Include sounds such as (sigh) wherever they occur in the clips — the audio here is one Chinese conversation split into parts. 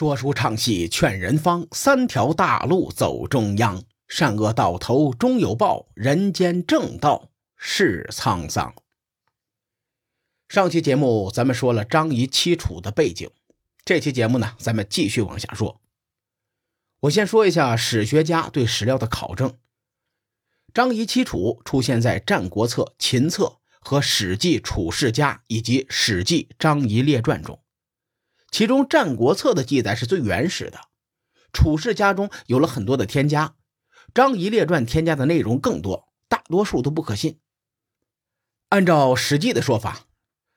说书唱戏劝人方，三条大路走中央。善恶到头终有报，人间正道是沧桑。上期节目咱们说了张仪七楚的背景，这期节目呢，咱们继续往下说。我先说一下史学家对史料的考证。张仪七楚出现在《战国策》《秦策》和《史记·楚世家》以及《史记·张仪列传》中，其中《战国策》的记载是最原始的，《楚世家》中有了很多的添加。张仪列传添加的内容更多，大多数都不可信。按照《史记》的说法，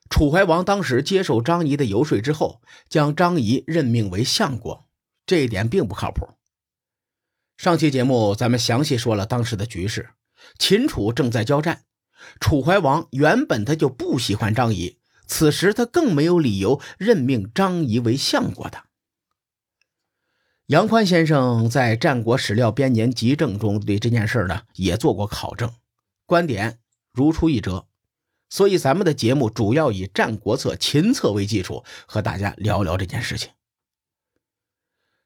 楚怀王当时接受张仪的游说之后，将张仪任命为相国，这一点并不靠谱。上期节目咱们详细说了当时的局势，秦楚正在交战，楚怀王原本他就不喜欢张仪，此时他更没有理由任命张仪为相国的。杨宽先生在《战国史料编年集证》中对这件事呢也做过考证，观点如出一辙。所以咱们的节目主要以《战国策》《秦策》为基础，和大家聊聊这件事情。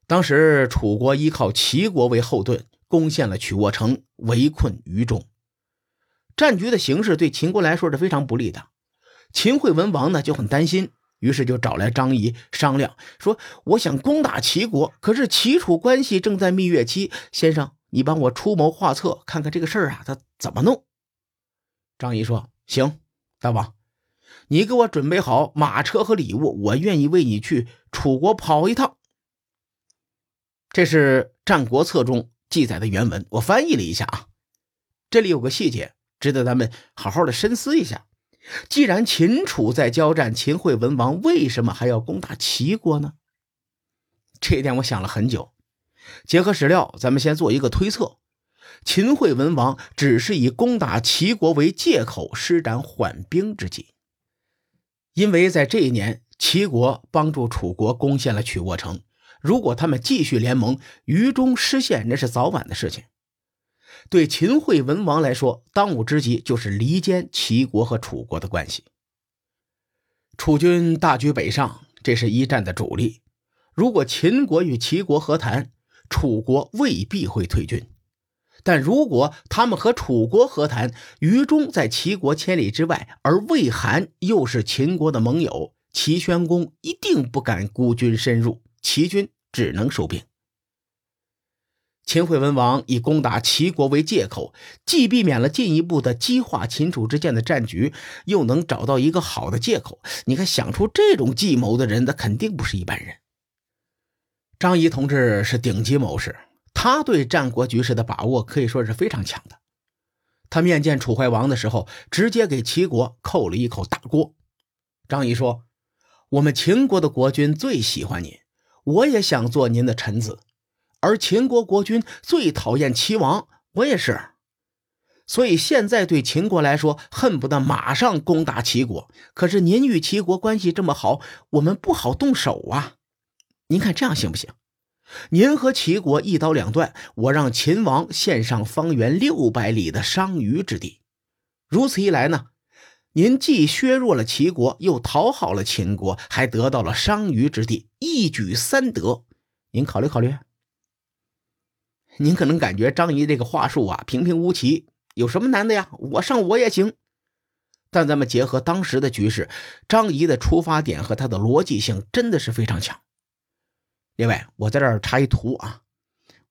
当时楚国依靠齐国为后盾，攻陷了曲沃城，围困于中。战局的形势对秦国来说是非常不利的。秦惠文王呢就很担心。于是就找来张仪商量，说：“我想攻打齐国，可是齐楚关系正在蜜月期。先生，你帮我出谋划策，看看这个事儿啊，他怎么弄？”张仪说：“行，大王，你给我准备好马车和礼物，我愿意为你去楚国跑一趟。”这是《战国策》中记载的原文，我翻译了一下啊。这里有个细节，值得咱们好好的深思一下。既然秦楚在交战，秦惠文王为什么还要攻打齐国呢？这一点我想了很久。结合史料，咱们先做一个推测：秦惠文王只是以攻打齐国为借口，施展缓兵之计。因为在这一年，齐国帮助楚国攻陷了曲沃城，如果他们继续联盟，于中失陷，那是早晚的事情。对秦惠文王来说，当务之急就是离间齐国和楚国的关系。楚军大举北上，这是一战的主力。如果秦国与齐国和谈，楚国未必会退军；但如果他们和楚国和谈，于中在齐国千里之外，而魏韩又是秦国的盟友，齐宣公一定不敢孤军深入，齐军只能收兵。秦惠文王以攻打齐国为借口，既避免了进一步的激化秦楚之间的战局，又能找到一个好的借口。你看，想出这种计谋的人，他肯定不是一般人。张仪同志是顶级谋士，他对战国局势的把握可以说是非常强的。他面见楚怀王的时候，直接给齐国扣了一口大锅。张仪说：“我们秦国的国君最喜欢您，我也想做您的臣子。”而秦国国君最讨厌齐王，我也是，所以现在对秦国来说，恨不得马上攻打齐国。可是您与齐国关系这么好，我们不好动手啊。您看这样行不行？您和齐国一刀两断，我让秦王献上方圆六百里的商於之地。如此一来呢，您既削弱了齐国，又讨好了秦国，还得到了商於之地，一举三得。您考虑考虑。您可能感觉张仪这个话术啊平平无奇，有什么难的呀？我上我也行。但咱们结合当时的局势，张仪的出发点和他的逻辑性真的是非常强。另外，我在这儿插一图啊，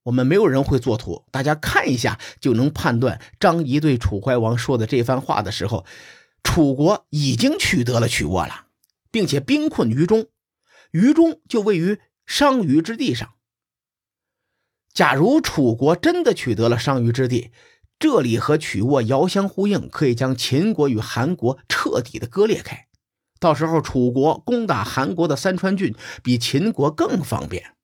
我们没有人会做图，大家看一下就能判断张仪对楚怀王说的这番话的时候，楚国已经取得了曲沃了，并且兵困于中，于中就位于商於之地上。假如楚国真的取得了商於之地，这里和曲沃遥相呼应，可以将秦国与韩国彻底的割裂开。到时候，楚国攻打韩国的三川郡比秦国更方便。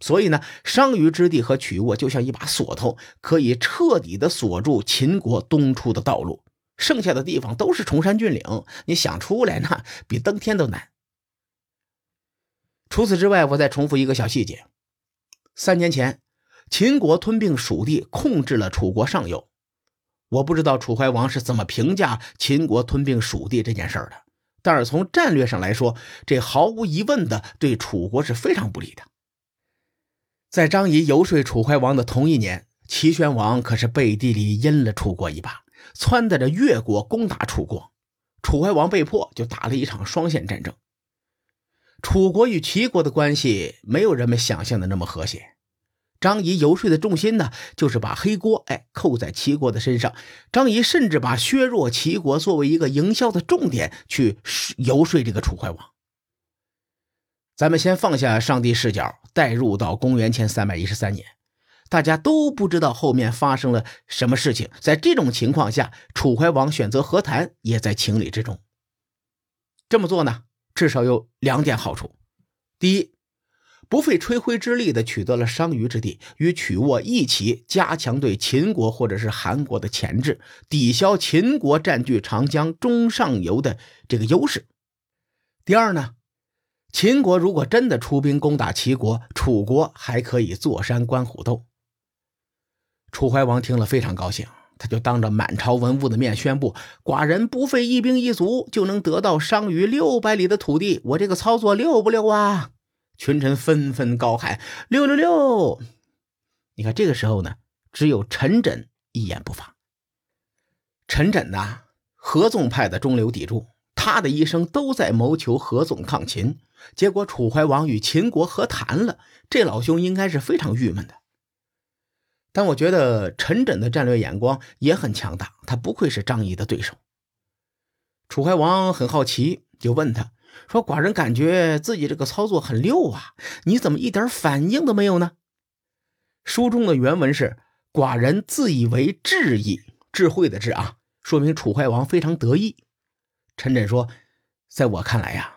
所以呢，商於之地和曲沃就像一把锁头，可以彻底的锁住秦国东出的道路。剩下的地方都是崇山峻岭，你想出来那 (laughs) 比登天都难。除此之外，我再重复一个小细节：三年前。秦国吞并蜀地，控制了楚国上游。我不知道楚怀王是怎么评价秦国吞并蜀地这件事的。但是从战略上来说，这毫无疑问的对楚国是非常不利的。在张仪游说楚怀王的同一年，齐宣王可是背地里阴了楚国一把，撺掇着越国攻打楚国。楚怀王被迫就打了一场双线战争。楚国与齐国的关系没有人们想象的那么和谐。张仪游说的重心呢，就是把黑锅哎扣在齐国的身上。张仪甚至把削弱齐国作为一个营销的重点去游说这个楚怀王。咱们先放下上帝视角，带入到公元前三百一十三年，大家都不知道后面发生了什么事情。在这种情况下，楚怀王选择和谈也在情理之中。这么做呢，至少有两点好处：第一，不费吹灰之力的取得了商於之地，与曲沃一起加强对秦国或者是韩国的钳制，抵消秦国占据长江中上游的这个优势；第二呢？秦国如果真的出兵攻打齐国，楚国还可以坐山观虎斗。楚怀王听了非常高兴，他就当着满朝文武的面宣布：“寡人不费一兵一卒就能得到商於六百里的土地，我这个操作溜不溜啊？”群臣纷纷高喊：“六六六！”你看这个时候呢，只有陈轸一言不发。陈轸呐，合纵派的中流砥柱，他的一生都在谋求合纵抗秦。结果楚怀王与秦国和谈了，这老兄应该是非常郁闷的。但我觉得陈轸的战略眼光也很强大，他不愧是张仪的对手。楚怀王很好奇，就问他说：“寡人感觉自己这个操作很溜啊，你怎么一点反应都没有呢？”书中的原文是：“寡人自以为智矣，智慧的智啊，说明楚怀王非常得意。”陈轸说：“在我看来呀。”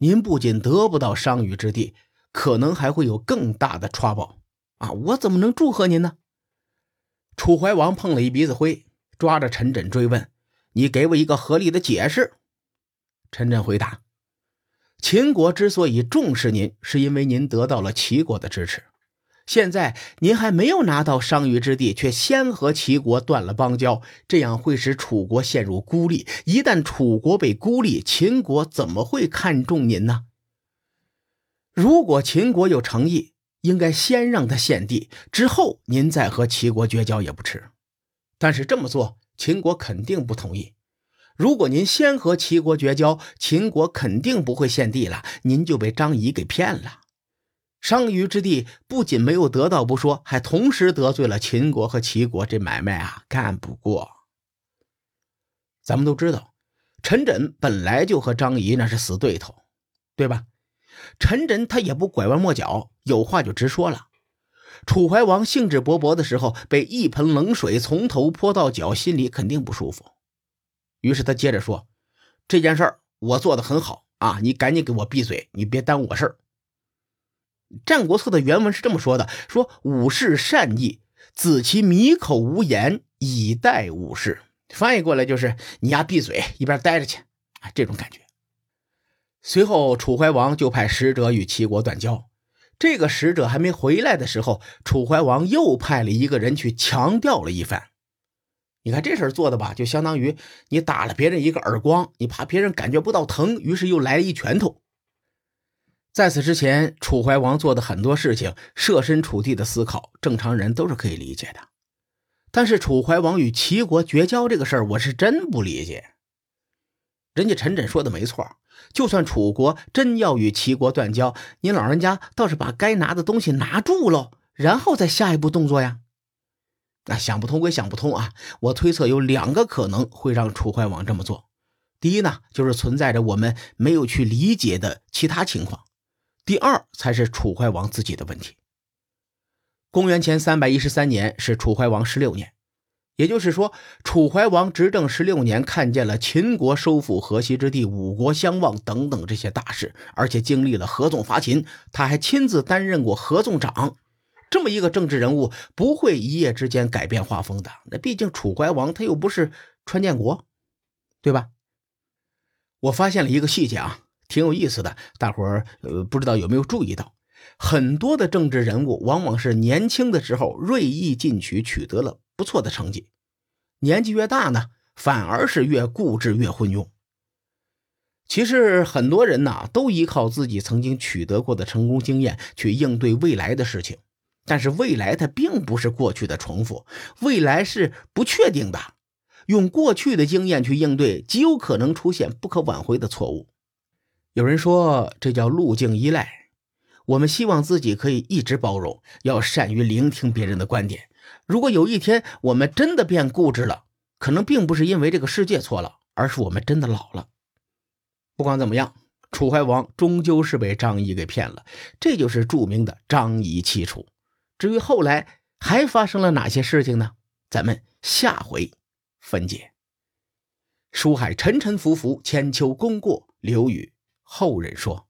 您不仅得不到商於之地，可能还会有更大的 trouble 啊！我怎么能祝贺您呢？楚怀王碰了一鼻子灰，抓着陈轸追问：“你给我一个合理的解释。”陈轸回答：“秦国之所以重视您，是因为您得到了齐国的支持。现在您还没有拿到商於之地，却先和齐国断了邦交，这样会使楚国陷入孤立。一旦楚国被孤立，秦国怎么会看重您呢？如果秦国有诚意，应该先让他献地，之后您再和齐国绝交也不迟。但是这么做，秦国肯定不同意。如果您先和齐国绝交，秦国肯定不会献地了，您就被张仪给骗了。商於之地不仅没有得到不说，还同时得罪了秦国和齐国，这买卖啊干不过。咱们都知道，陈轸本来就和张仪那是死对头，对吧？陈轸他也不拐弯抹角，有话就直说了。楚怀王兴致勃勃的时候，被一盆冷水从头泼到脚，心里肯定不舒服。于是他接着说：“这件事儿我做的很好啊，你赶紧给我闭嘴，你别耽误我事儿。”《战国策》的原文是这么说的：“说武士善意，子其米口无言，以待武士。”翻译过来就是“你丫闭嘴，一边待着去。”啊，这种感觉。随后，楚怀王就派使者与齐国断交。这个使者还没回来的时候，楚怀王又派了一个人去强调了一番。你看这事儿做的吧，就相当于你打了别人一个耳光，你怕别人感觉不到疼，于是又来了一拳头。在此之前，楚怀王做的很多事情，设身处地的思考，正常人都是可以理解的。但是楚怀王与齐国绝交这个事儿，我是真不理解。人家陈轸说的没错，就算楚国真要与齐国断交，您老人家倒是把该拿的东西拿住喽，然后再下一步动作呀。那想不通归想不通啊，我推测有两个可能会让楚怀王这么做。第一呢，就是存在着我们没有去理解的其他情况。第二才是楚怀王自己的问题。公元前三百一十三年是楚怀王十六年，也就是说，楚怀王执政十六年，看见了秦国收复河西之地、五国相望等等这些大事，而且经历了合纵伐秦，他还亲自担任过合纵长。这么一个政治人物，不会一夜之间改变画风的。那毕竟楚怀王他又不是川建国，对吧？我发现了一个细节啊。挺有意思的，大伙儿呃不知道有没有注意到，很多的政治人物往往是年轻的时候锐意进取，取得了不错的成绩，年纪越大呢，反而是越固执越昏庸。其实很多人呐，都依靠自己曾经取得过的成功经验去应对未来的事情，但是未来它并不是过去的重复，未来是不确定的。用过去的经验去应对，极有可能出现不可挽回的错误。有人说这叫路径依赖。我们希望自己可以一直包容，要善于聆听别人的观点。如果有一天我们真的变固执了，可能并不是因为这个世界错了，而是我们真的老了。不管怎么样，楚怀王终究是被张仪给骗了，这就是著名的张仪弃楚。至于后来还发生了哪些事情呢？咱们下回分解。书海沉沉浮浮，千秋功过留与后人说。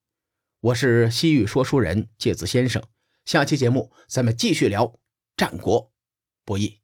我是西域说书人介子先生，下期节目咱们继续聊战国博弈。